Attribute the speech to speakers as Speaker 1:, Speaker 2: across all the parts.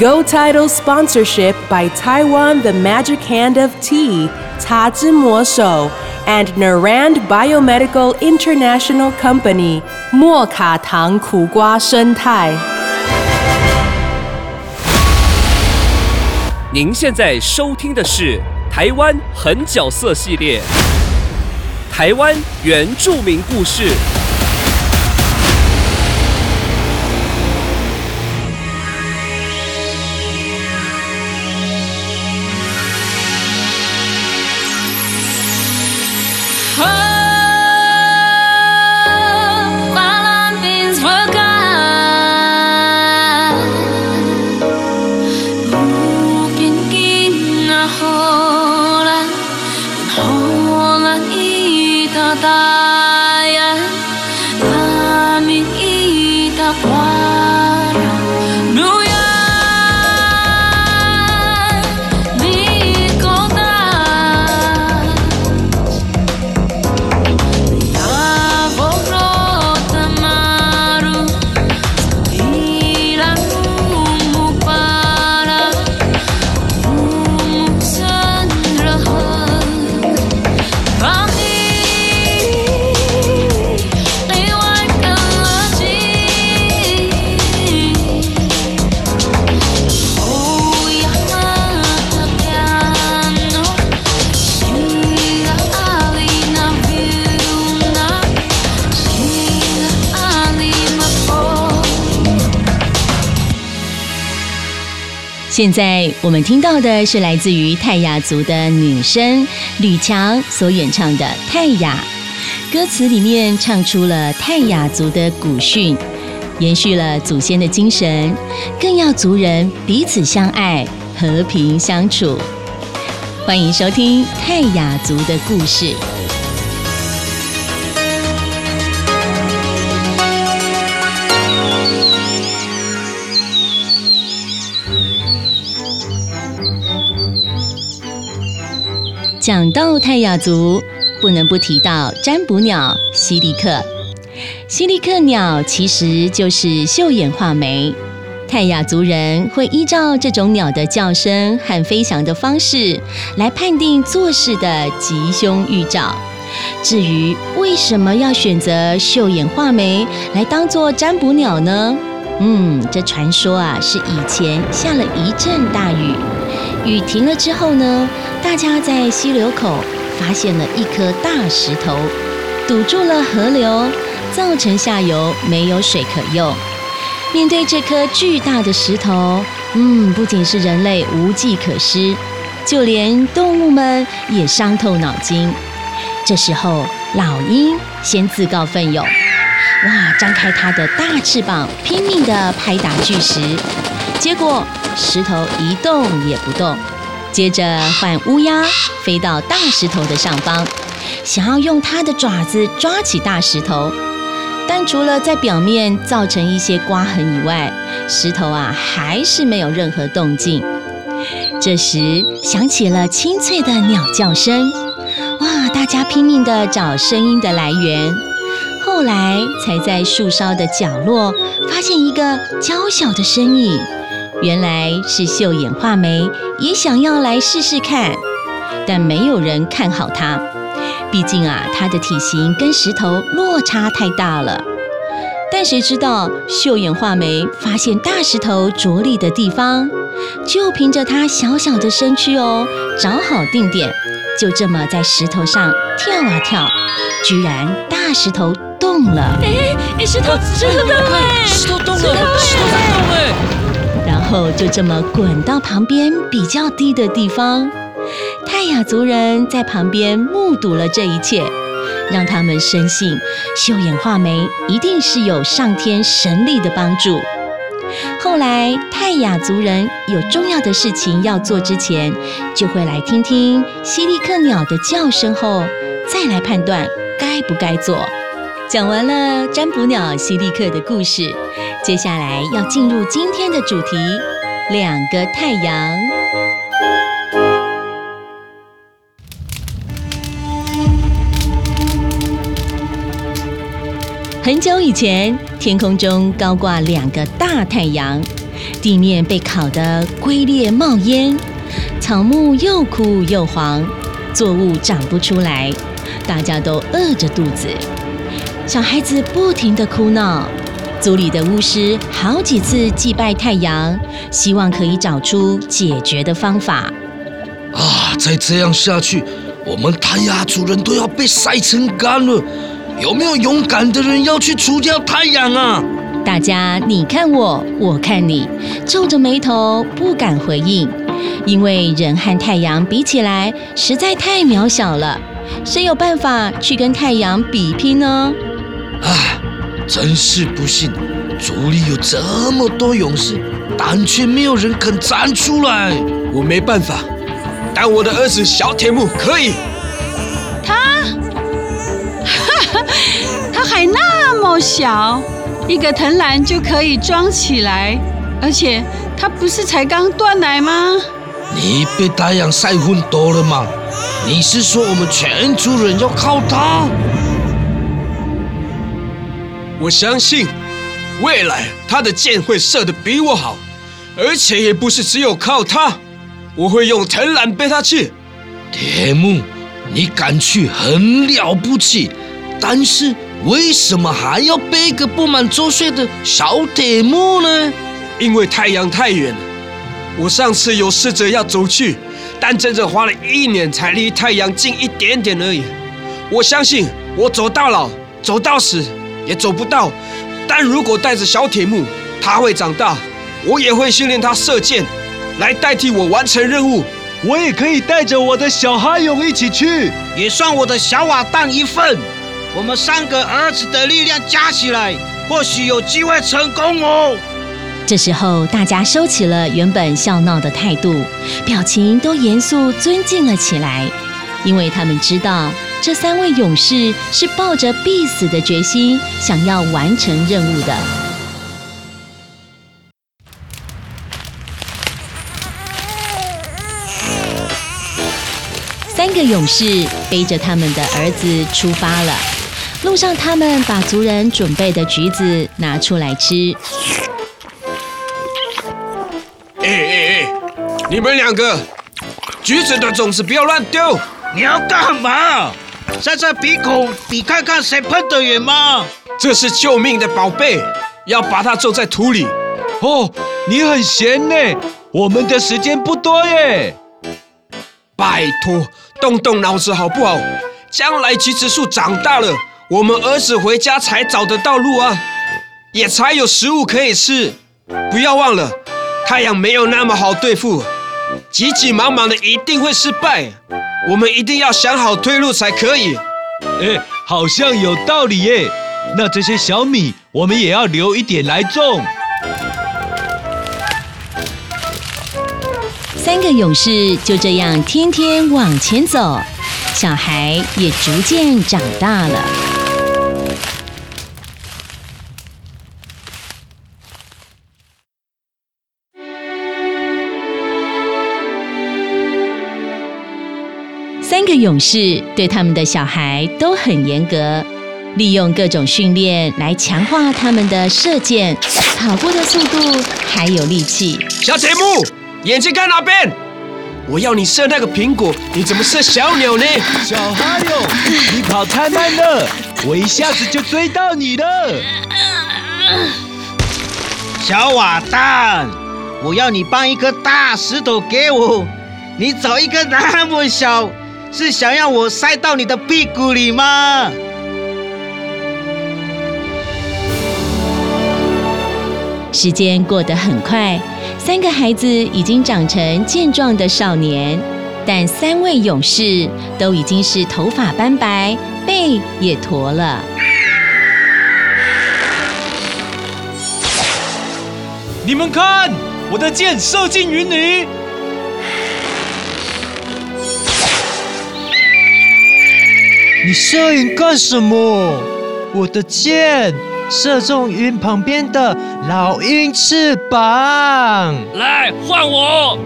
Speaker 1: Go Title sponsorship by Taiwan The Magic Hand of Tea, Ta Zhi Mo Shou, and Narand Biomedical International Company, 莫卡糖苦瓜生态。
Speaker 2: 您现在收听的是台湾狠角色系列，台湾原住民故事。
Speaker 3: 现在我们听到的是来自于泰雅族的女声吕强所演唱的《泰雅》，歌词里面唱出了泰雅族的古训，延续了祖先的精神，更要族人彼此相爱、和平相处。欢迎收听泰雅族的故事。讲到泰雅族，不能不提到占卜鸟西利克。西利克鸟其实就是绣眼画眉。泰雅族人会依照这种鸟的叫声和飞翔的方式来判定做事的吉凶预兆。至于为什么要选择绣眼画眉来当做占卜鸟呢？嗯，这传说啊是以前下了一阵大雨。雨停了之后呢，大家在溪流口发现了一颗大石头，堵住了河流，造成下游没有水可用。面对这颗巨大的石头，嗯，不仅是人类无计可施，就连动物们也伤透脑筋。这时候，老鹰先自告奋勇，哇，张开它的大翅膀，拼命地拍打巨石。结果石头一动也不动。接着换乌鸦飞到大石头的上方，想要用它的爪子抓起大石头，但除了在表面造成一些刮痕以外，石头啊还是没有任何动静。这时响起了清脆的鸟叫声，哇！大家拼命地找声音的来源。后来才在树梢的角落发现一个娇小的身影。原来是秀眼画眉，也想要来试试看，但没有人看好它。毕竟啊，它的体型跟石头落差太大了。但谁知道秀眼画眉发现大石头着力的地方，就凭着它小小的身躯哦，找好定点，就这么在石头上跳啊跳，居然大石头动了。
Speaker 4: 哎哎，石头石头动了，
Speaker 5: 石头动了，石头在动哎！
Speaker 3: 后就这么滚到旁边比较低的地方。泰雅族人在旁边目睹了这一切，让他们深信秀眼画眉一定是有上天神力的帮助。后来泰雅族人有重要的事情要做之前，就会来听听西利克鸟的叫声后，再来判断该不该做。讲完了占卜鸟西利克的故事，接下来要进入今天的主题——两个太阳。很久以前，天空中高挂两个大太阳，地面被烤得龟裂冒烟，草木又枯又黄，作物长不出来，大家都饿着肚子。小孩子不停的哭闹，族里的巫师好几次祭拜太阳，希望可以找出解决的方法。
Speaker 6: 啊，再这样下去，我们泰雅族人都要被晒成干了。有没有勇敢的人要去除掉太阳啊？
Speaker 3: 大家你看我，我看你，皱着眉头不敢回应，因为人和太阳比起来实在太渺小了，谁有办法去跟太阳比拼呢？
Speaker 6: 唉，真是不幸，族里有这么多勇士，但却没有人肯站出来。
Speaker 7: 我没办法，但我的儿子小铁木可以。
Speaker 8: 他，哈哈，他还那么小，一个藤篮就可以装起来，而且他不是才刚断奶吗？
Speaker 6: 你被太阳晒昏多了吗？你是说我们全族人要靠它？
Speaker 7: 我相信未来他的箭会射得比我好，而且也不是只有靠他，我会用藤篮背他去。
Speaker 6: 铁木，你敢去很了不起，但是。为什么还要背个不满周岁的小铁木呢？
Speaker 7: 因为太阳太远了。我上次有试着要走去，但整整花了一年才离太阳近一点点而已。我相信我走到老，走到死也走不到。但如果带着小铁木，他会长大，我也会训练他射箭，来代替我完成任务。
Speaker 9: 我也可以带着我的小哈勇一起去，
Speaker 10: 也算我的小瓦当一份。我们三个儿子的力量加起来，或许有机会成功哦。
Speaker 3: 这时候，大家收起了原本笑闹的态度，表情都严肃尊敬了起来，因为他们知道这三位勇士是抱着必死的决心，想要完成任务的。三个勇士背着他们的儿子出发了。路上，他们把族人准备的橘子拿出来吃。
Speaker 7: 哎哎哎！你们两个，橘子的种子不要乱丢！
Speaker 10: 你要干嘛？在这鼻孔比看看谁喷得远吗？
Speaker 7: 这是救命的宝贝，要把它种在土里。
Speaker 9: 哦，你很闲呢，我们的时间不多耶。
Speaker 7: 拜托，动动脑子好不好？将来橘子树长大了。我们儿子回家才找得到路啊，也才有食物可以吃。不要忘了，太阳没有那么好对付，急急忙忙的一定会失败。我们一定要想好退路才可以。
Speaker 9: 哎，好像有道理耶。那这些小米，我们也要留一点来种。
Speaker 3: 三个勇士就这样天天往前走，小孩也逐渐长大了。勇士对他们的小孩都很严格，利用各种训练来强化他们的射箭、跑步的速度还有力气。
Speaker 7: 小铁木，眼睛看哪边？我要你射那个苹果，你怎么射小鸟呢？
Speaker 9: 小哈勇，你跑太慢了，我一下子就追到你了。
Speaker 10: 小瓦蛋，我要你搬一颗大石头给我，你找一个那么小。是想要我塞到你的屁股里吗？
Speaker 3: 时间过得很快，三个孩子已经长成健壮的少年，但三位勇士都已经是头发斑白，背也驼了。
Speaker 9: 你们看，我的箭射进云里。
Speaker 11: 你摄影干什么？我的箭射中云旁边的老鹰翅膀。
Speaker 5: 来换我！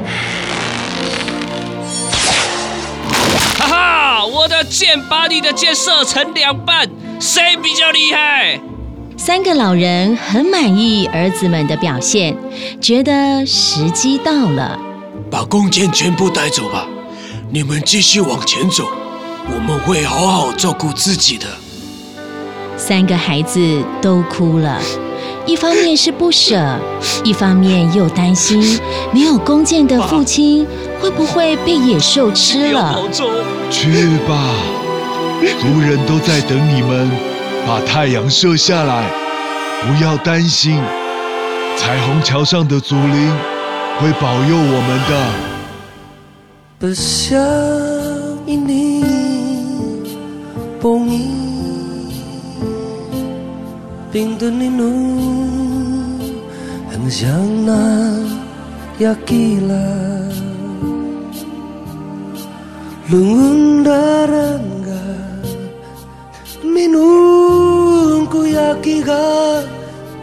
Speaker 5: 哈哈，我的箭把你的箭射成两半，谁比较厉害？
Speaker 3: 三个老人很满意儿子们的表现，觉得时机到了。
Speaker 7: 把弓箭全部带走吧，你们继续往前走，我们会好好照顾自己的。
Speaker 3: 三个孩子都哭了，一方面是不舍，一方面又担心没有弓箭的父亲会不会被野兽吃了。
Speaker 9: 去吧，族人都在等你们，把太阳射下来。不要担心，彩虹桥上的祖灵会保佑我们的。
Speaker 12: Bersiang ini pongi Pintu ninu Ang siyang na yakila Lungun darangga Minun ku yakiga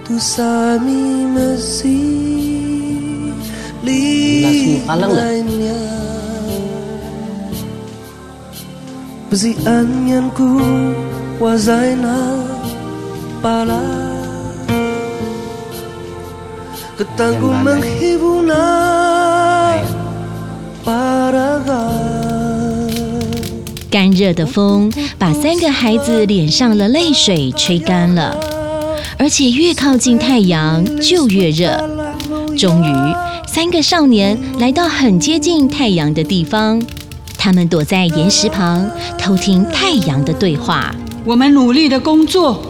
Speaker 12: Tu sami masih Lainnya Besian ku wazai na pala Ketangku menghibur na paraga
Speaker 3: 干热的风把三个孩子脸上的泪水吹干了，而且越靠近太阳就越热。终于，三个少年来到很接近太阳的地方，他们躲在岩石旁偷听太阳的对话。
Speaker 8: 我们努力的工作，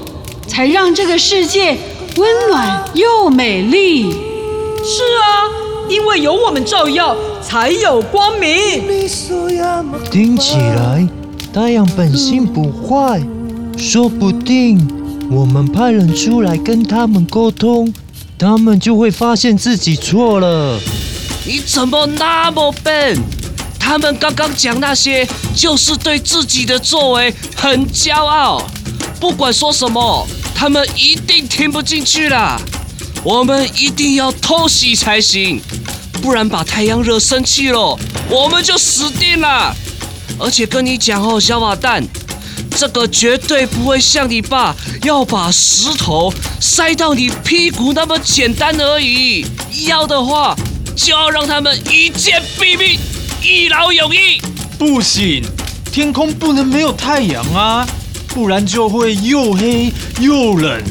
Speaker 8: 才让这个世界温暖又美丽。
Speaker 4: 是啊，因为有我们照耀，才有光明。
Speaker 11: 听起来太阳本性不坏，说不定我们派人出来跟他们沟通，他们就会发现自己错了。
Speaker 5: 你怎么那么笨？他们刚刚讲那些，就是对自己的作为很骄傲。不管说什么，他们一定听不进去啦。我们一定要偷袭才行，不然把太阳惹生气了，我们就死定了。而且跟你讲哦，小瓦蛋，这个绝对不会像你爸要把石头塞到你屁股那么简单而已。要的话，就要让他们一剑毙命，一劳永逸。
Speaker 9: 不行，天空不能没有太阳啊，不然就会又黑又冷。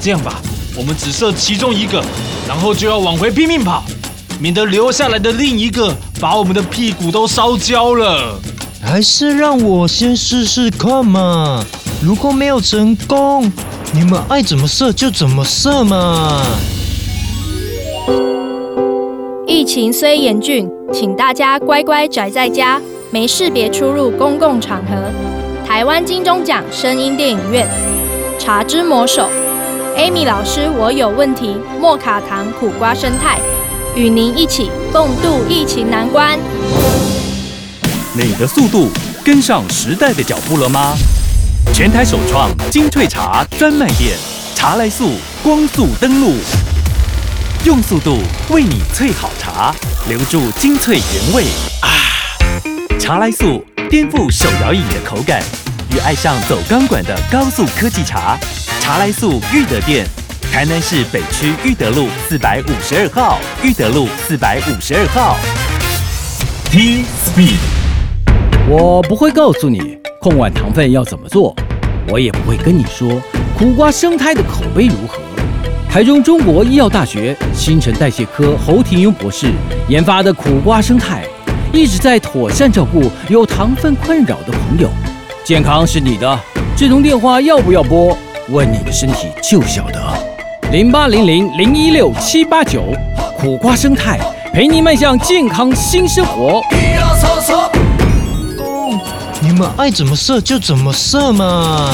Speaker 9: 这样吧，我们只射其中一个，然后就要往回拼命跑，免得留下来的另一个把我们的屁股都烧焦了。
Speaker 11: 还是让我先试试看嘛。如果没有成功，你们爱怎么射就怎么射嘛。
Speaker 13: 疫情虽严峻，请大家乖乖宅在家，没事别出入公共场合。台湾金钟奖声音电影院，《茶之魔手》，Amy 老师，我有问题。莫卡糖苦瓜生态，与您一起共度疫情难关。
Speaker 14: 你的速度跟上时代的脚步了吗？全台首创精萃茶专卖店，茶来速光速登录，用速度为你萃好茶，留住精粹原味啊！茶来速颠覆手摇饮的口感，与爱上走钢管的高速科技茶。茶来速裕德店，台南市北区裕德路四百五十二号，裕德路四百五十二号。T Speed。
Speaker 15: 我不会告诉你控碗糖分要怎么做，我也不会跟你说苦瓜生态的口碑如何。台中中国医药大学新陈代谢科侯廷庸博士研发的苦瓜生态，一直在妥善照顾有糖分困扰的朋友。健康是你的，这通电话要不要拨？问你的身体就晓得。零八零零零一六七八九，苦瓜生态陪你迈向健康新生活。
Speaker 11: 你们爱怎么射就怎么射嘛。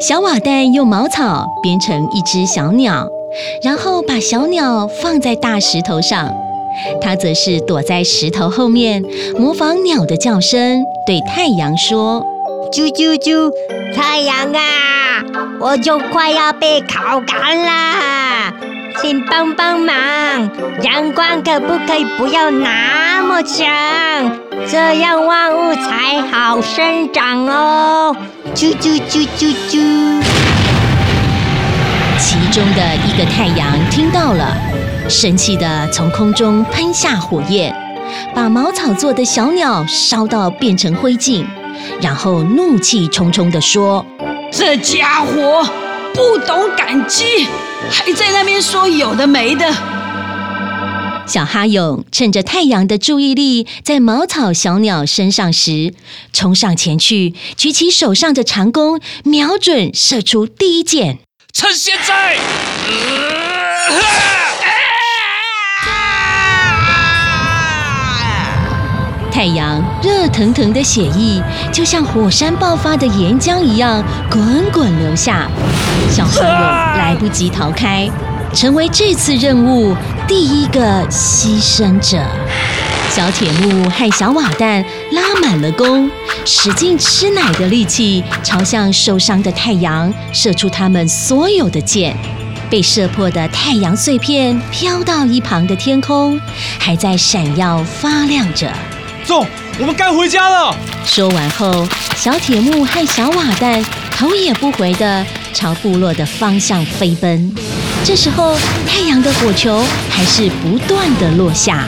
Speaker 3: 小瓦蛋用茅草编成一只小鸟，然后把小鸟放在大石头上。它则是躲在石头后面，模仿鸟的叫声，对太阳说：“
Speaker 16: 啾啾啾，太阳啊，我就快要被烤干啦，请帮帮忙，阳光可不可以不要那么强？这样万物才好生长哦。”啾啾啾啾啾。
Speaker 3: 其中的一个太阳听到了，生气的从空中喷下火焰，把茅草做的小鸟烧到变成灰烬，然后怒气冲冲的说：“
Speaker 8: 这家伙不懂感激，还在那边说有的没的。”
Speaker 3: 小哈勇趁着太阳的注意力在茅草小鸟身上时，冲上前去，举起手上的长弓，瞄准射出第一箭。
Speaker 5: 趁现在！
Speaker 3: 太阳热腾腾的血液就像火山爆发的岩浆一样滚滚流下，小哈勇来不及逃开，成为这次任务第一个牺牲者。小铁木和小瓦蛋拉满了弓，使劲吃奶的力气朝向受伤的太阳射出他们所有的箭。被射破的太阳碎片飘到一旁的天空，还在闪耀发亮着。
Speaker 9: 走，我们该回家了。
Speaker 3: 说完后，小铁木和小瓦蛋头也不回的朝部落的方向飞奔。这时候，太阳的火球还是不断的落下。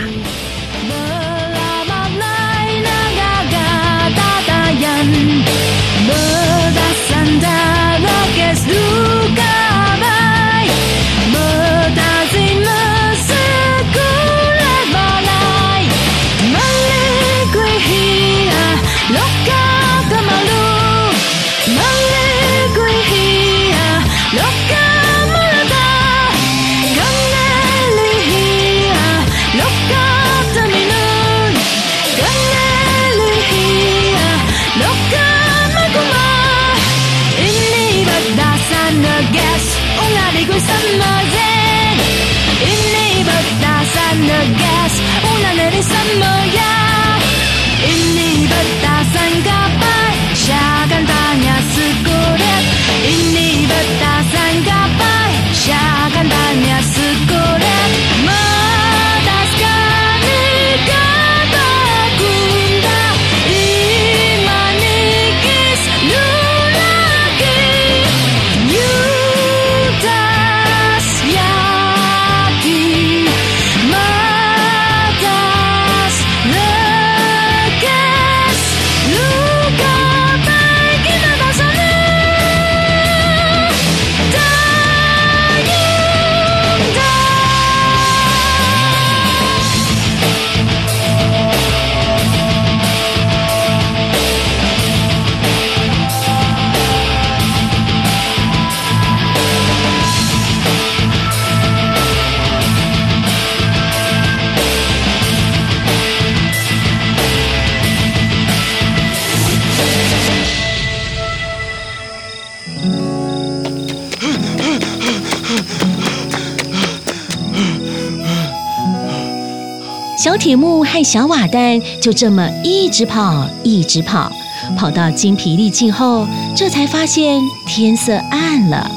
Speaker 3: 小铁木和小瓦蛋就这么一直跑，一直跑，跑到精疲力尽后，这才发现天色暗了，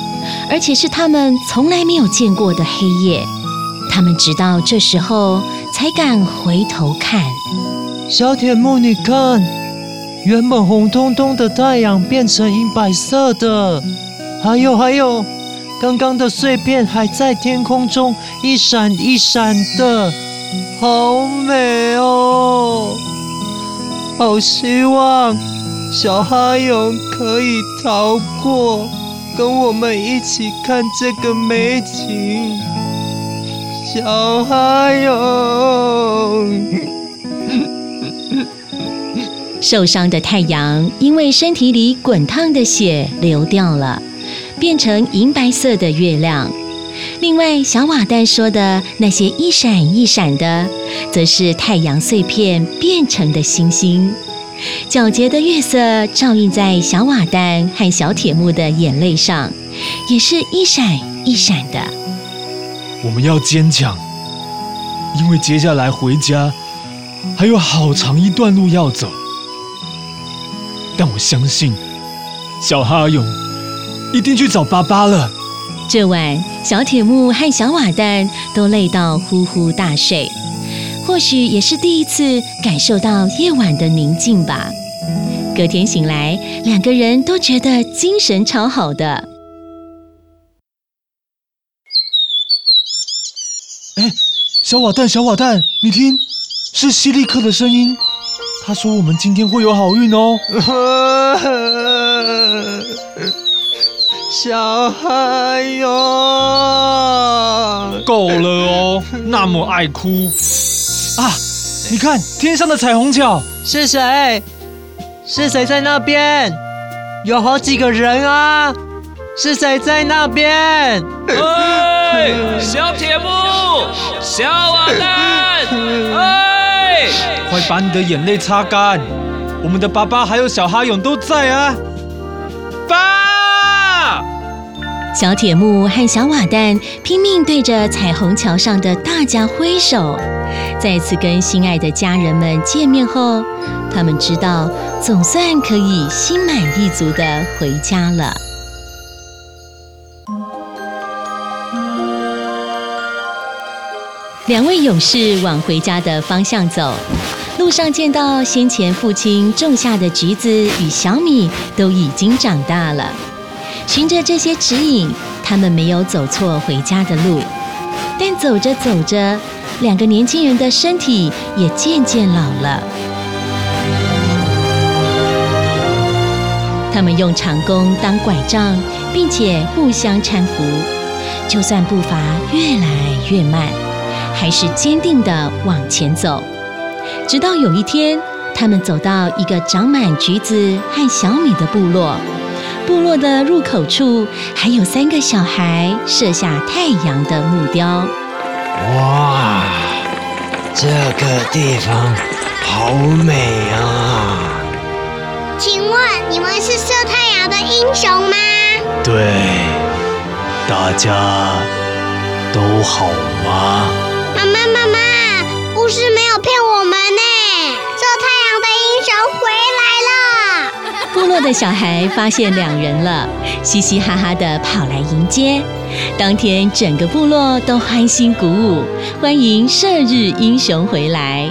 Speaker 3: 而且是他们从来没有见过的黑夜。他们直到这时候才敢回头看。
Speaker 11: 小铁木，你看，原本红彤彤的太阳变成银白色的，还有还有，刚刚的碎片还在天空中一闪一闪的。好美哦！好希望小哈勇可以逃过，跟我们一起看这个美景。小哈勇，
Speaker 3: 受伤的太阳因为身体里滚烫的血流掉了，变成银白色的月亮。另外，小瓦蛋说的那些一闪一闪的，则是太阳碎片变成的星星。皎洁的月色照映在小瓦旦和小铁木的眼泪上，也是一闪一闪的。
Speaker 9: 我们要坚强，因为接下来回家还有好长一段路要走。但我相信，小哈勇一定去找爸爸了。
Speaker 3: 这晚，小铁木和小瓦蛋都累到呼呼大睡，或许也是第一次感受到夜晚的宁静吧。隔天醒来，两个人都觉得精神超好的。
Speaker 9: 哎，小瓦蛋，小瓦蛋，你听，是希利克的声音。他说我们今天会有好运哦。
Speaker 10: 小孩哟，
Speaker 9: 够了哦，那么爱哭啊！你看天上的彩虹桥，
Speaker 10: 是谁？是谁在那边？有好几个人啊！是谁在那边？
Speaker 5: 哎，小铁木，小瓦蛋，哎，
Speaker 9: 快把你的眼泪擦干！我们的爸爸还有小哈勇都在啊！
Speaker 3: 小铁木和小瓦旦拼命对着彩虹桥上的大家挥手，再次跟心爱的家人们见面后，他们知道总算可以心满意足的回家了。两位勇士往回家的方向走，路上见到先前父亲种下的橘子与小米都已经长大了。循着这些指引，他们没有走错回家的路。但走着走着，两个年轻人的身体也渐渐老了。他们用长弓当拐杖，并且互相搀扶。就算步伐越来越慢，还是坚定地往前走。直到有一天，他们走到一个长满橘子和小米的部落。部落的入口处还有三个小孩射下太阳的木雕。
Speaker 11: 哇，这个地方好美啊！
Speaker 17: 请问你们是射太阳的英雄吗？
Speaker 11: 对，大家都好吗？
Speaker 17: 妈妈，妈妈，故事没的
Speaker 3: 小孩发现两人了，嘻嘻哈哈的跑来迎接。当天，整个部落都欢欣鼓舞，欢迎射日英雄回来。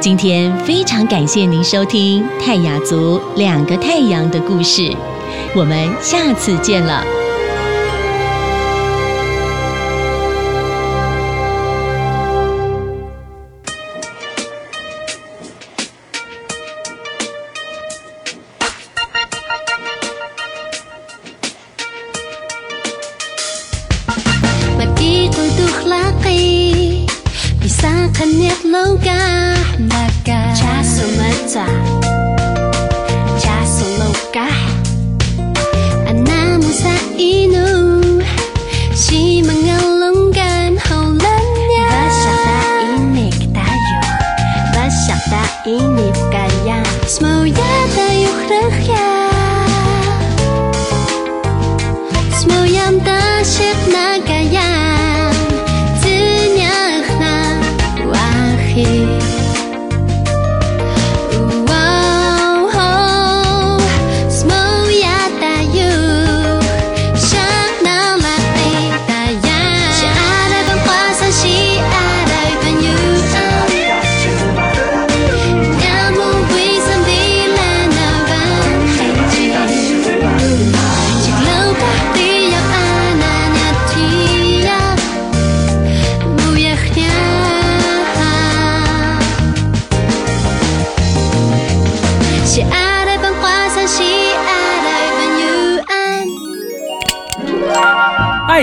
Speaker 3: 今天非常感谢您收听泰雅族两个太阳的故事，我们下次见了。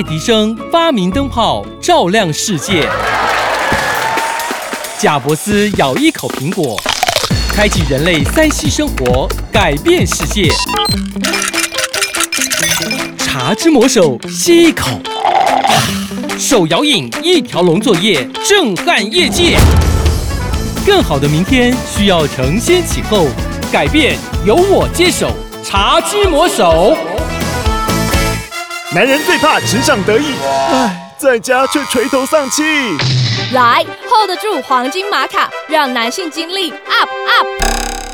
Speaker 14: 爱迪生发明灯泡，照亮世界。贾伯斯咬一口苹果，开启人类三息生活，改变世界。茶之魔手吸一口，手摇饮一条龙作业，震撼业界。
Speaker 15: 更好的明天需要承先启后，改变由我接手，茶之魔手。
Speaker 18: 男人最怕职场得意，唉，在家却垂头丧气。
Speaker 13: 来 hold 得住黄金玛卡，让男性精力 up up。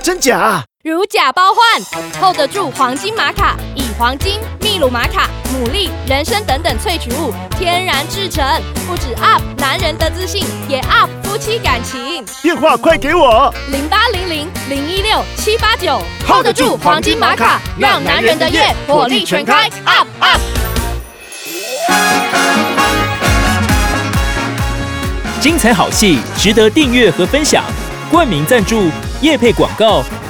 Speaker 18: 真假？
Speaker 13: 如假包换，hold 得住黄金玛卡，以黄金、秘鲁玛卡、牡蛎、人参等等萃取物天然制成，不止 up 男人的自信，也 up 夫妻感情。
Speaker 18: 电话快给我！
Speaker 13: 零八零零零一六七八九，hold 得住黄金玛卡，让男人的夜火力全开，up up。
Speaker 14: 精彩好戏值得订阅和分享，冠名赞助、夜配广告、